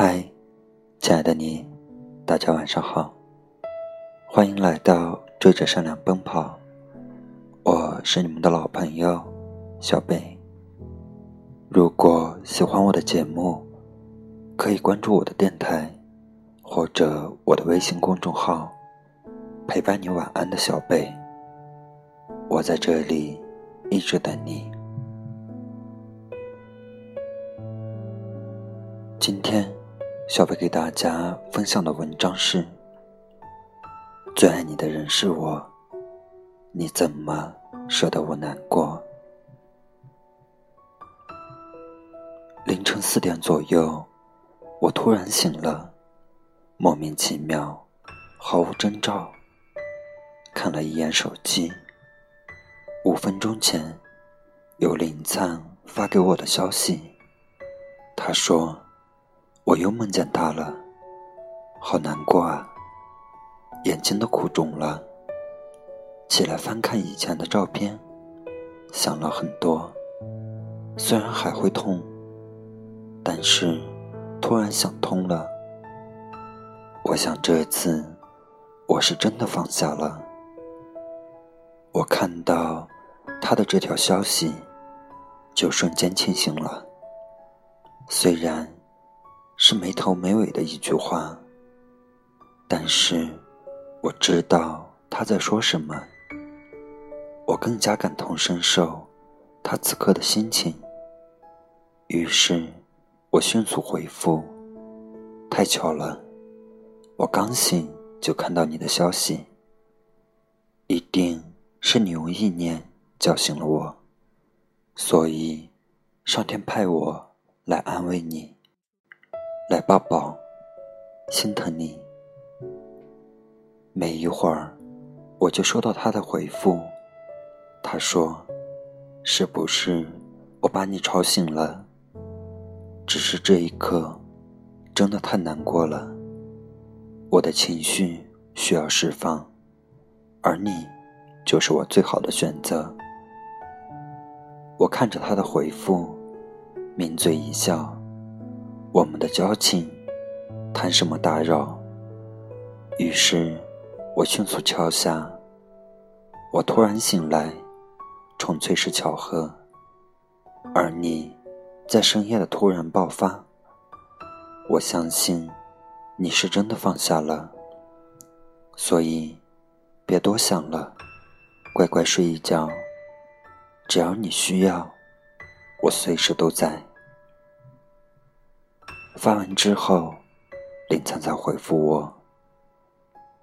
嗨，亲爱的你，大家晚上好，欢迎来到追着善良奔跑。我是你们的老朋友小贝。如果喜欢我的节目，可以关注我的电台或者我的微信公众号，陪伴你晚安的小贝。我在这里一直等你。今天，小北给大家分享的文章是：最爱你的人是我，你怎么舍得我难过？凌晨四点左右，我突然醒了，莫名其妙，毫无征兆，看了一眼手机。五分钟前，有林灿发给我的消息。他说：“我又梦见他了，好难过啊，眼睛都哭肿了。”起来翻看以前的照片，想了很多。虽然还会痛，但是突然想通了。我想这次我是真的放下了。我看到。他的这条消息，就瞬间清醒了。虽然是没头没尾的一句话，但是我知道他在说什么。我更加感同身受他此刻的心情。于是，我迅速回复：“太巧了，我刚醒就看到你的消息，一定是你用意念。”叫醒了我，所以上天派我来安慰你，来抱抱，心疼你。没一会儿，我就收到他的回复，他说：“是不是我把你吵醒了？只是这一刻真的太难过了，我的情绪需要释放，而你就是我最好的选择。”我看着他的回复，抿嘴一笑。我们的交情，谈什么打扰？于是，我迅速敲下。我突然醒来，纯粹是巧合。而你，在深夜的突然爆发，我相信，你是真的放下了。所以，别多想了，乖乖睡一觉。只要你需要，我随时都在。发完之后，林灿灿回复我，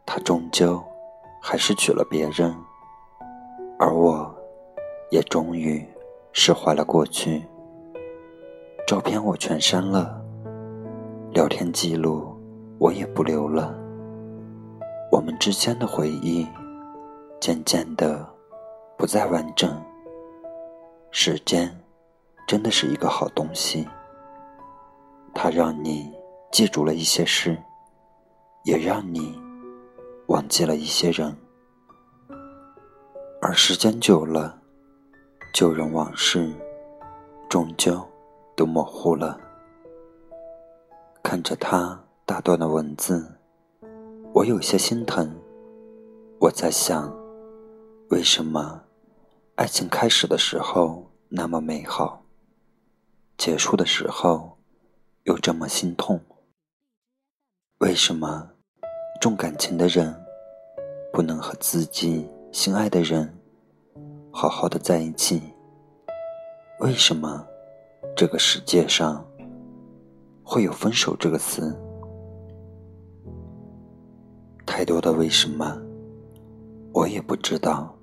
他终究还是娶了别人，而我，也终于释怀了过去。照片我全删了，聊天记录我也不留了。我们之间的回忆，渐渐的不再完整。时间，真的是一个好东西。它让你记住了一些事，也让你忘记了一些人。而时间久了，旧人往事终究都模糊了。看着他大段的文字，我有些心疼。我在想，为什么？爱情开始的时候那么美好，结束的时候又这么心痛。为什么重感情的人不能和自己心爱的人好好的在一起？为什么这个世界上会有分手这个词？太多的为什么，我也不知道。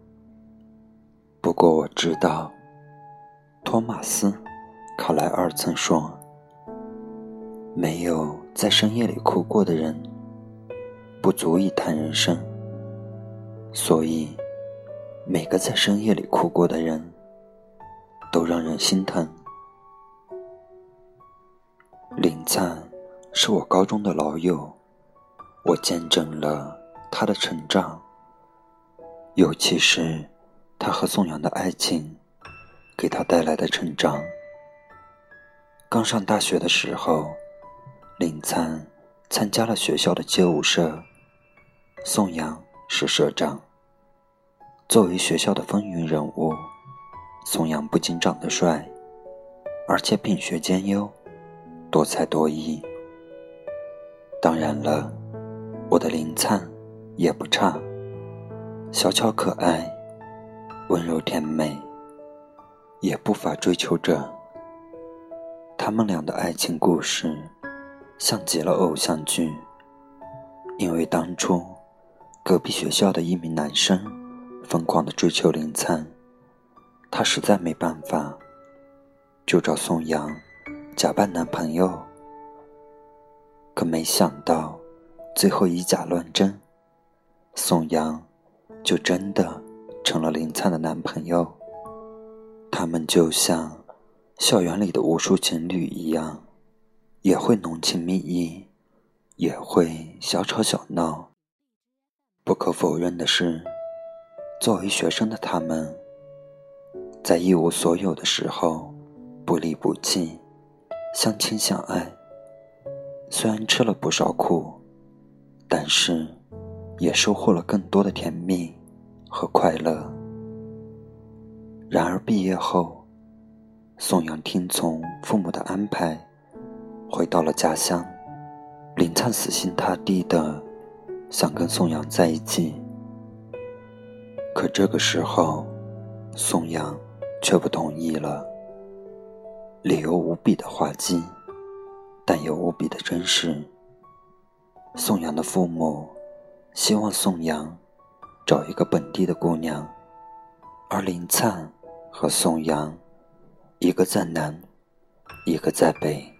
不过我知道，托马斯·卡莱尔曾说：“没有在深夜里哭过的人，不足以谈人生。”所以，每个在深夜里哭过的人，都让人心疼。林灿是我高中的老友，我见证了他的成长，尤其是。他和宋阳的爱情，给他带来的成长。刚上大学的时候，林灿参加了学校的街舞社，宋阳是社长。作为学校的风云人物，宋阳不仅长得帅，而且品学兼优，多才多艺。当然了，我的林灿也不差，小巧可爱，温柔甜美，也不乏追求者。他们俩的爱情故事，像极了偶像剧。因为当初，隔壁学校的一名男生。疯狂的追求林灿，他实在没办法，就找宋阳假扮男朋友。可没想到，最后以假乱真，宋阳就真的成了林灿的男朋友。他们就像校园里的无数情侣一样，也会浓情蜜意，也会小吵小闹。不可否认的是。作为学生的他们，在一无所有的时候不离不弃，相亲相爱。虽然吃了不少苦，但是也收获了更多的甜蜜和快乐。然而毕业后，宋阳听从父母的安排，回到了家乡。林灿死心塌地的想跟宋阳在一起。可这个时候，宋阳却不同意了。理由无比的滑稽，但又无比的真实。宋阳的父母希望宋阳找一个本地的姑娘，而林灿和宋阳，一个在南，一个在北。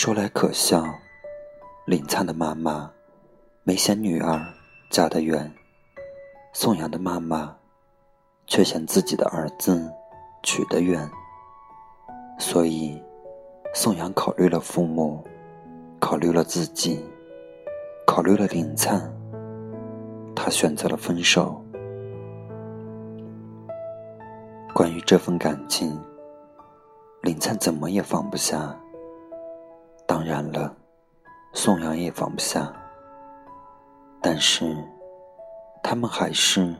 说来可笑，林灿的妈妈没嫌女儿嫁得远。宋阳的妈妈却嫌自己的儿子娶得远，所以宋阳考虑了父母，考虑了自己，考虑了林灿，他选择了分手。关于这份感情，林灿怎么也放不下。当然了，宋阳也放不下，但是。他们还是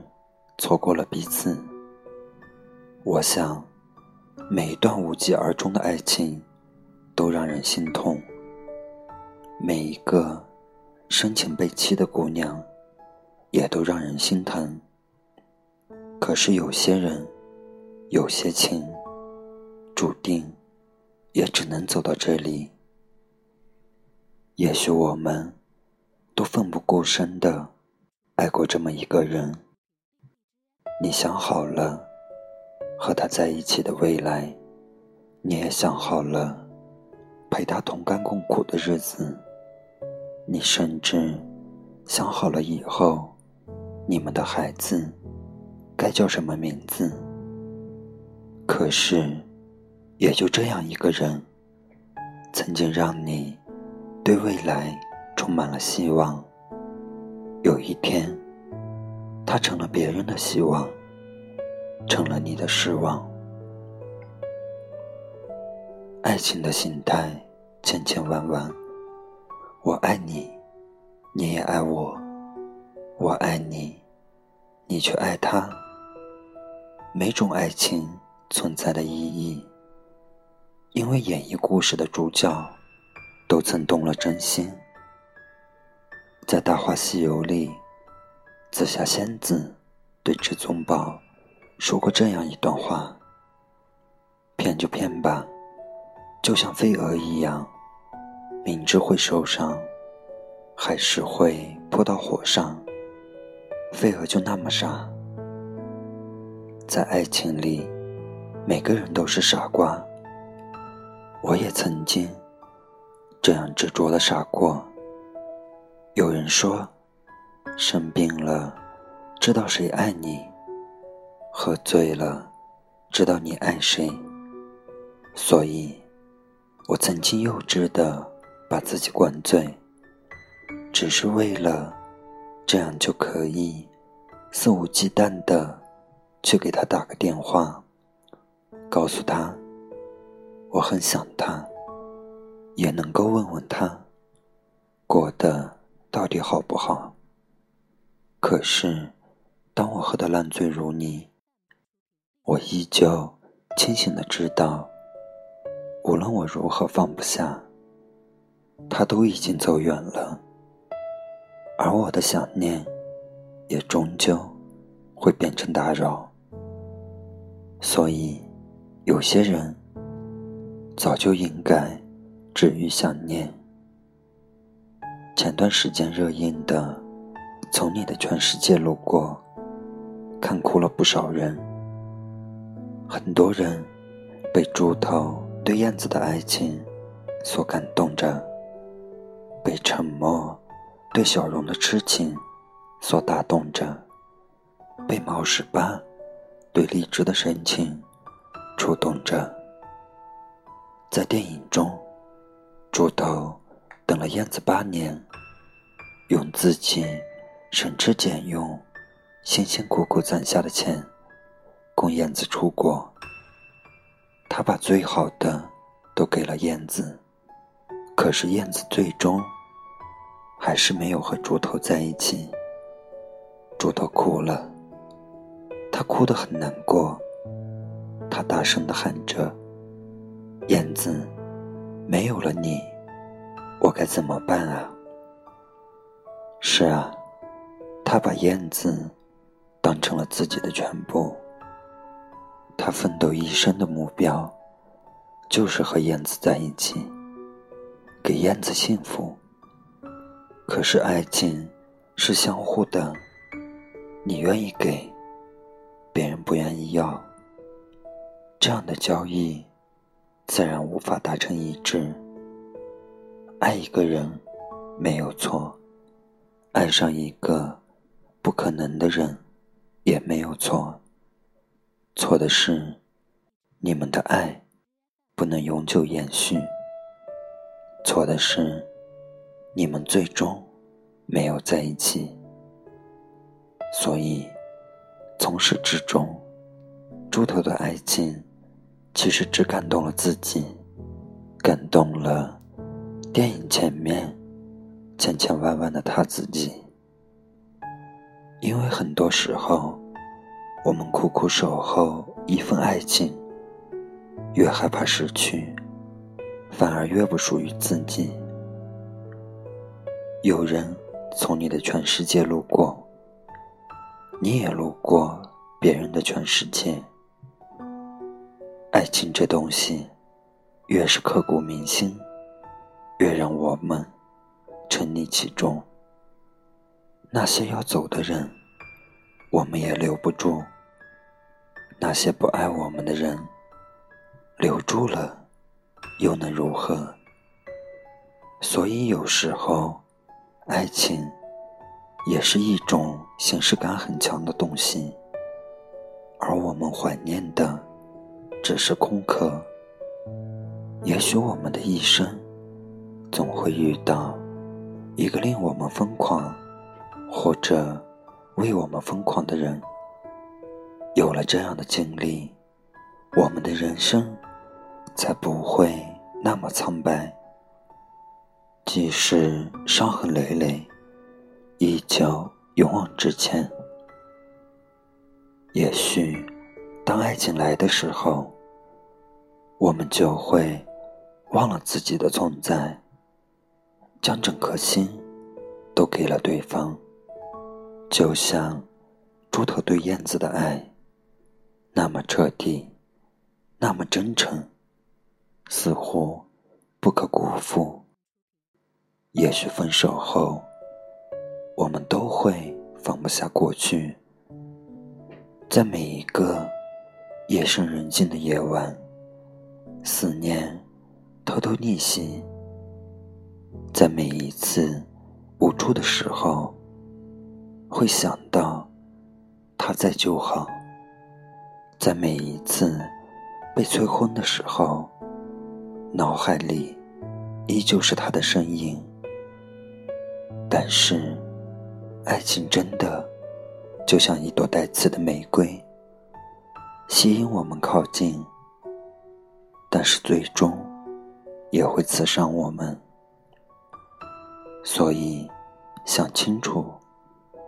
错过了彼此。我想，每一段无疾而终的爱情都让人心痛。每一个深情被欺的姑娘，也都让人心疼。可是有些人，有些情，注定也只能走到这里。也许我们都奋不顾身的。爱过这么一个人，你想好了和他在一起的未来，你也想好了陪他同甘共苦的日子，你甚至想好了以后你们的孩子该叫什么名字。可是，也就这样一个人，曾经让你对未来充满了希望。有一天，他成了别人的希望，成了你的失望。爱情的心态千千万万，我爱你，你也爱我；我爱你，你却爱他。每种爱情存在的意义，因为演绎故事的主角都曾动了真心。在《大话西游》里，紫霞仙子对至尊宝说过这样一段话：“骗就骗吧，就像飞蛾一样，明知会受伤，还是会扑到火上。飞蛾就那么傻。在爱情里，每个人都是傻瓜。我也曾经这样执着的傻过。”有人说，生病了，知道谁爱你；喝醉了，知道你爱谁。所以，我曾经幼稚的把自己灌醉，只是为了这样就可以肆无忌惮的去给他打个电话，告诉他我很想他，也能够问问他过得到底好不好。可是，当我喝得烂醉如泥，我依旧清醒的知道，无论我如何放不下，他都已经走远了，而我的想念，也终究会变成打扰。所以，有些人早就应该止于想念。前段时间热映的。从你的全世界路过，看哭了不少人。很多人被猪头对燕子的爱情所感动着，被沉默对小荣的痴情所打动着，被毛十八对荔枝的深情触动着。在电影中，猪头等了燕子八年，用自己。省吃俭用，辛辛苦苦攒下的钱，供燕子出国。他把最好的都给了燕子，可是燕子最终还是没有和猪头在一起。猪头哭了，他哭得很难过，他大声的喊着：“燕子，没有了你，我该怎么办啊？”是啊。他把燕子当成了自己的全部，他奋斗一生的目标就是和燕子在一起，给燕子幸福。可是爱情是相互的，你愿意给，别人不愿意要，这样的交易自然无法达成一致。爱一个人没有错，爱上一个。不可能的人也没有错，错的是你们的爱不能永久延续，错的是你们最终没有在一起。所以从始至终，猪头的爱情其实只感动了自己，感动了电影前面千千万万的他自己。因为很多时候，我们苦苦守候一份爱情，越害怕失去，反而越不属于自己。有人从你的全世界路过，你也路过别人的全世界。爱情这东西，越是刻骨铭心，越让我们沉溺其中。那些要走的人，我们也留不住；那些不爱我们的人，留住了，又能如何？所以有时候，爱情也是一种形式感很强的东西，而我们怀念的只是空壳。也许我们的一生，总会遇到一个令我们疯狂。或者为我们疯狂的人，有了这样的经历，我们的人生才不会那么苍白。即使伤痕累累，依旧勇往直前。也许，当爱情来的时候，我们就会忘了自己的存在，将整颗心都给了对方。就像猪头对燕子的爱，那么彻底，那么真诚，似乎不可辜负。也许分手后，我们都会放不下过去，在每一个夜深人静的夜晚，思念偷偷逆袭，在每一次无助的时候。会想到他在就好，在每一次被催婚的时候，脑海里依旧是他的身影。但是，爱情真的就像一朵带刺的玫瑰，吸引我们靠近，但是最终也会刺伤我们。所以，想清楚，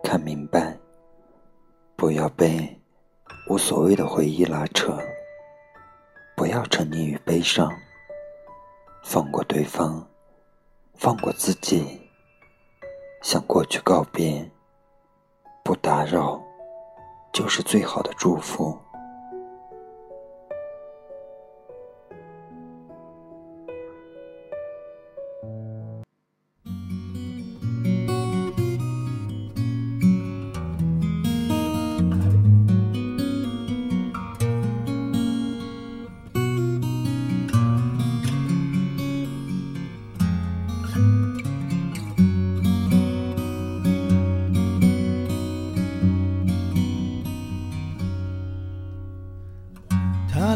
看明白，不要被无所谓的回忆拉扯，不要沉溺于悲伤，放过对方，放过自己，向过去告别，不打扰，就是最好的祝福。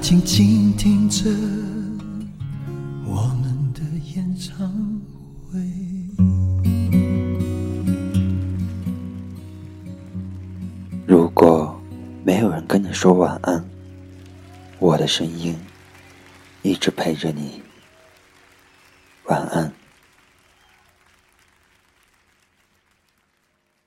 静静听着我们的演唱。会。如果没有人跟你说晚安，我的声音一直陪着你。